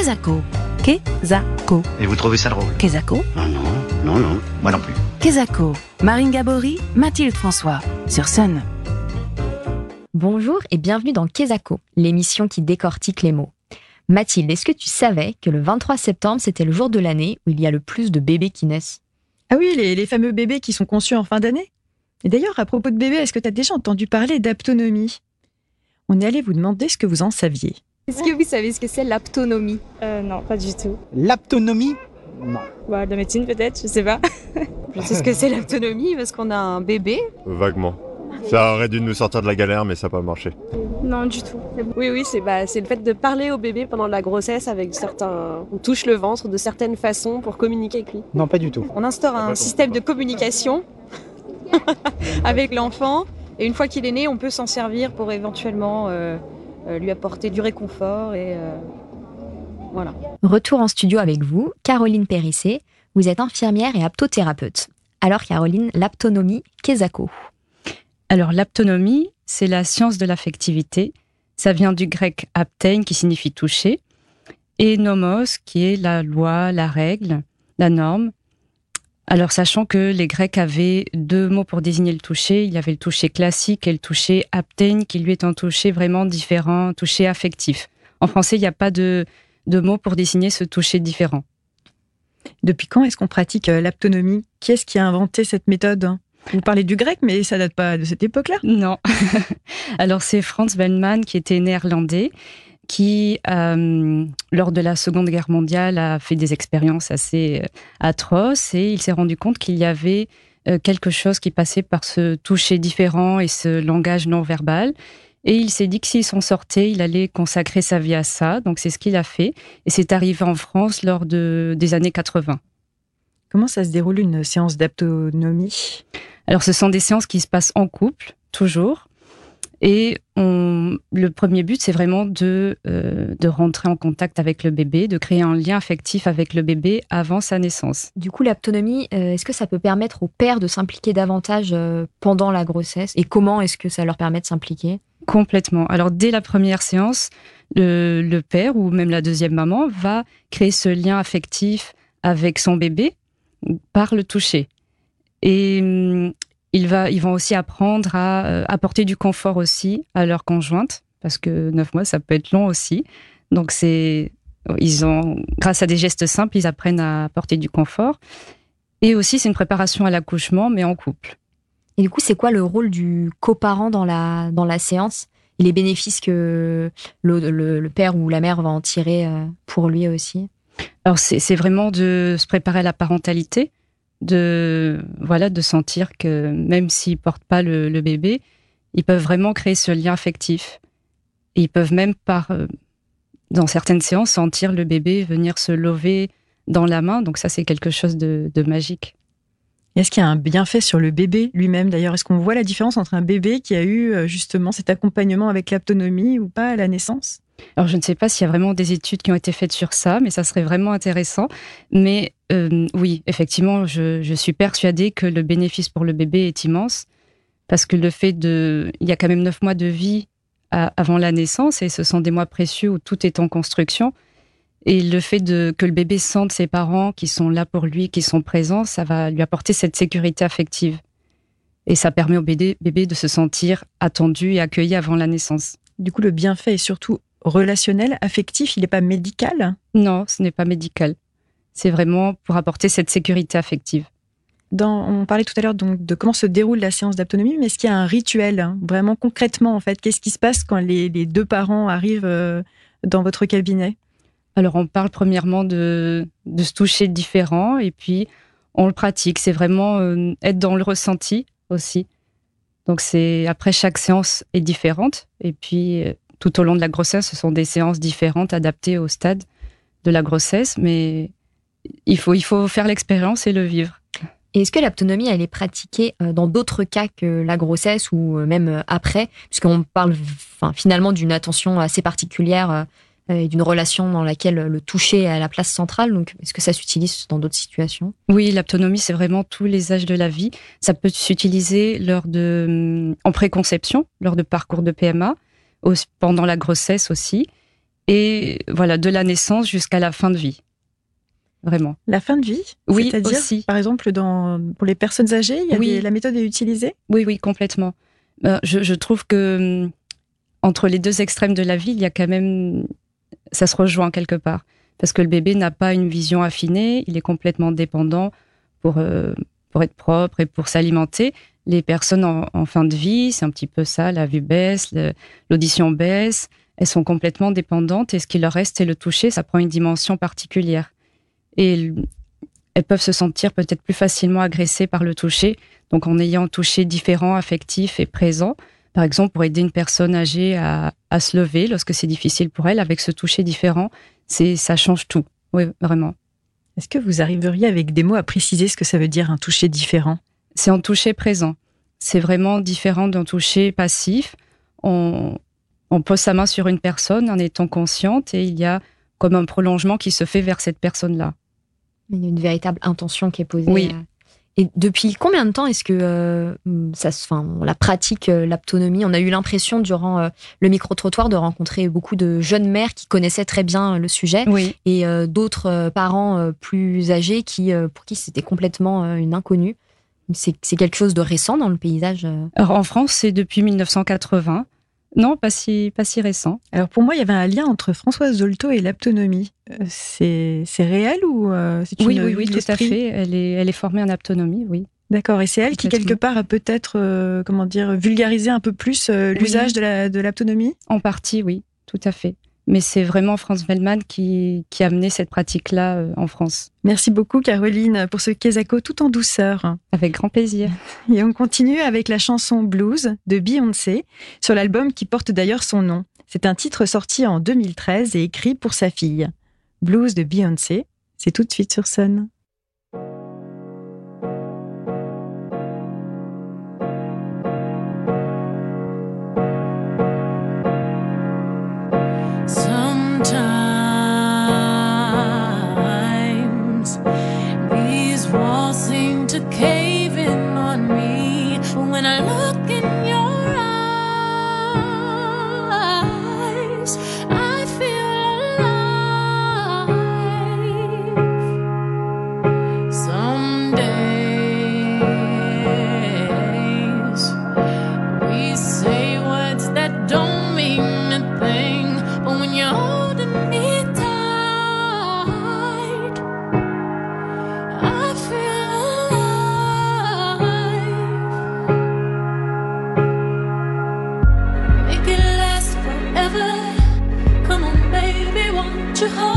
Kezako. Kezako. Et vous trouvez ça drôle Kezako. Ah non, non, non, moi non plus. Kezako. Marine Gabory, Mathilde François. Sur Sun. Bonjour et bienvenue dans Kezako, l'émission qui décortique les mots. Mathilde, est-ce que tu savais que le 23 septembre, c'était le jour de l'année où il y a le plus de bébés qui naissent? Ah oui, les, les fameux bébés qui sont conçus en fin d'année. Et d'ailleurs, à propos de bébés, est-ce que tu as déjà entendu parler d'aptonomie? On est allé vous demander ce que vous en saviez. Est-ce que vous savez ce que c'est l'aptonomie Euh, non, pas du tout. L'aptonomie Non. Bah, de la médecine peut-être, je sais pas. Je sais ce que c'est l'aptonomie parce qu'on a un bébé. Vaguement. Ça aurait dû nous sortir de la galère, mais ça n'a pas marché. Non, du tout. Oui, oui, c'est bah, c'est le fait de parler au bébé pendant la grossesse avec certains. On touche le ventre de certaines façons pour communiquer avec lui. Non, pas du tout. On instaure un système de communication avec l'enfant et une fois qu'il est né, on peut s'en servir pour éventuellement euh, lui apporter du réconfort et euh, voilà. Retour en studio avec vous, Caroline Périssé. Vous êtes infirmière et aptothérapeute. Alors Caroline, l'aptonomie, Kezako. Alors l'aptonomie, c'est la science de l'affectivité. Ça vient du grec aptein qui signifie toucher et nomos qui est la loi, la règle, la norme. Alors sachant que les Grecs avaient deux mots pour désigner le toucher, il y avait le toucher classique et le toucher aptein qui lui est un toucher vraiment différent, un toucher affectif. En français, il n'y a pas de, de mot pour désigner ce toucher différent. Depuis quand est-ce qu'on pratique euh, l'aptonomie? Qui est-ce qui a inventé cette méthode? Vous parlez du grec, mais ça date pas de cette époque-là Non. Alors c'est Franz Wellman qui était néerlandais, qui, euh, lors de la Seconde Guerre mondiale, a fait des expériences assez euh, atroces et il s'est rendu compte qu'il y avait euh, quelque chose qui passait par ce toucher différent et ce langage non verbal. Et il s'est dit que s'il s'en sortait, il allait consacrer sa vie à ça. Donc c'est ce qu'il a fait. Et c'est arrivé en France lors de, des années 80. Comment ça se déroule une séance d'aptonomie? Alors ce sont des séances qui se passent en couple, toujours. Et on, le premier but, c'est vraiment de, euh, de rentrer en contact avec le bébé, de créer un lien affectif avec le bébé avant sa naissance. Du coup, l'aptonomie, euh, est-ce que ça peut permettre aux pères de s'impliquer davantage euh, pendant la grossesse? Et comment est-ce que ça leur permet de s'impliquer? Complètement. Alors dès la première séance, le, le père ou même la deuxième maman va créer ce lien affectif avec son bébé par le toucher. Et hum, il va, ils vont aussi apprendre à euh, apporter du confort aussi à leur conjointe, parce que neuf mois, ça peut être long aussi. Donc c'est, ils ont, grâce à des gestes simples, ils apprennent à apporter du confort. Et aussi, c'est une préparation à l'accouchement, mais en couple. Et du coup, c'est quoi le rôle du coparent dans la, dans la séance? Et les bénéfices que le, le, le père ou la mère va en tirer euh, pour lui aussi? Alors c'est c'est vraiment de se préparer à la parentalité, de voilà, de sentir que même s'ils portent pas le, le bébé, ils peuvent vraiment créer ce lien affectif. Et ils peuvent même par euh, dans certaines séances sentir le bébé venir se lever dans la main. Donc ça c'est quelque chose de, de magique. Est-ce qu'il y a un bienfait sur le bébé lui-même d'ailleurs? Est-ce qu'on voit la différence entre un bébé qui a eu euh, justement cet accompagnement avec l'aptonomie ou pas à la naissance? Alors je ne sais pas s'il y a vraiment des études qui ont été faites sur ça, mais ça serait vraiment intéressant. Mais euh, oui, effectivement, je, je suis persuadée que le bénéfice pour le bébé est immense parce que le fait de, il y a quand même neuf mois de vie à- avant la naissance et ce sont des mois précieux où tout est en construction. Et le fait de que le bébé sente ses parents qui sont là pour lui, qui sont présents, ça va lui apporter cette sécurité affective. Et ça permet au bébé, bébé de se sentir attendu et accueilli avant la naissance. Du coup, le bienfait est surtout relationnel, affectif, il n'est pas médical? Non, ce n'est pas médical. C'est vraiment pour apporter cette sécurité affective. Dans, on parlait tout à l'heure donc de comment se déroule la séance d'autonomie, mais est-ce qu'il y a un rituel, hein, vraiment concrètement en fait? Qu'est-ce qui se passe quand les, les deux parents arrivent euh, dans votre cabinet? Alors on parle premièrement de, de se toucher différent et puis on le pratique. C'est vraiment euh, être dans le ressenti aussi. Donc c'est après chaque séance est différente et puis euh, tout au long de la grossesse, ce sont des séances différentes adaptées au stade de la grossesse, mais il faut il faut faire l'expérience et le vivre. Et est-ce que l'aptonomie, elle est pratiquée euh, dans d'autres cas que la grossesse ou euh, même euh, après? Puisqu'on parle enfin, finalement d'une attention assez particulière et d'une relation dans laquelle le toucher a la place centrale. Donc, est-ce que ça s'utilise dans d'autres situations? Oui, l'autonomie, c'est vraiment tous les âges de la vie. Ça peut s'utiliser lors de, en préconception, lors de parcours de PMA, pendant la grossesse aussi. et voilà, de la naissance jusqu'à la fin de vie. Vraiment. La fin de vie Oui, C'est-à-dire, aussi. par exemple, dans, pour les personnes âgées, il y a Oui. des- la méthode est utilisée? Oui, oui, complètement. Euh, je, je trouve que hum, entre les deux extrêmes de la vie, il y a quand même, ça se rejoint quelque part, parce que le bébé n'a pas une vision affinée, il est complètement dépendant pour euh, pour être propre et pour s'alimenter. Les personnes en, en fin de vie, c'est un petit peu ça, la vue baisse, le- l'audition baisse, elles sont complètement dépendantes et ce qui leur reste, c'est le toucher, ça prend une dimension particulière. Et elles peuvent se sentir peut-être plus facilement agressées par le toucher, donc en ayant un toucher différent, affectif et présent. Par exemple, pour aider une personne âgée à, à se lever lorsque c'est difficile pour elle, avec ce toucher différent, c'est ça change tout. Oui, vraiment. Est-ce que vous arriveriez avec des mots à préciser ce que ça veut dire un toucher différent? C'est un toucher présent. C'est vraiment différent d'un toucher passif. On, on pose sa main sur une personne en étant consciente et il y a comme un prolongement qui se fait vers cette personne-là. Il y a une véritable intention qui est posée. Oui. euh. Et depuis combien de temps est-ce que euh, ça, se- enfin, on la pratique euh, l'aptonomie On a eu l'impression durant euh, le micro-trottoir de rencontrer beaucoup de jeunes mères qui connaissaient très bien le sujet Oui, et d'autres parents plus âgés qui, pour qui c'était complètement une inconnue. C'est quelque chose de récent dans le paysage. Alors en France, c'est depuis 1980. Non, pas si, pas si récent. Alors pour moi, il y avait un lien entre Françoise Dolto et l'aptonomie. Euh, C'est réel ou euh, c'est une Oui, oui, oui, tout à fait. Elle est, elle est formée en aptonomie, oui. D'accord. Et c'est elle qui quelque part a peut-être, euh, comment dire, vulgarisé un peu plus euh, Oui. l'usage de la de l'aptonomie? En partie, oui, tout à fait. Mais c'est vraiment Franz Wellman qui, qui a amené cette pratique-là euh, en France. Merci beaucoup Caroline pour ce Kesako tout en douceur. Avec grand plaisir. Et on continue avec la chanson Blues de Beyoncé sur l'album qui porte d'ailleurs son nom. C'est un titre sorti en 2013 et écrit pour sa fille. Blues de Beyoncé, c'est tout de suite sur Sun. time. to.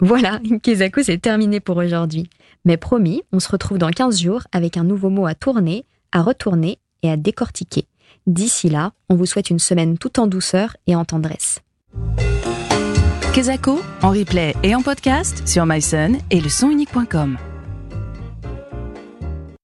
Voilà, Kezako, c'est terminé pour aujourd'hui. Mais promis, on se retrouve dans 15 jours avec un nouveau mot à tourner, à retourner et à décortiquer. D'ici là, on vous souhaite une semaine tout en douceur et en tendresse. Kezako, en replay et en podcast sur myson et le.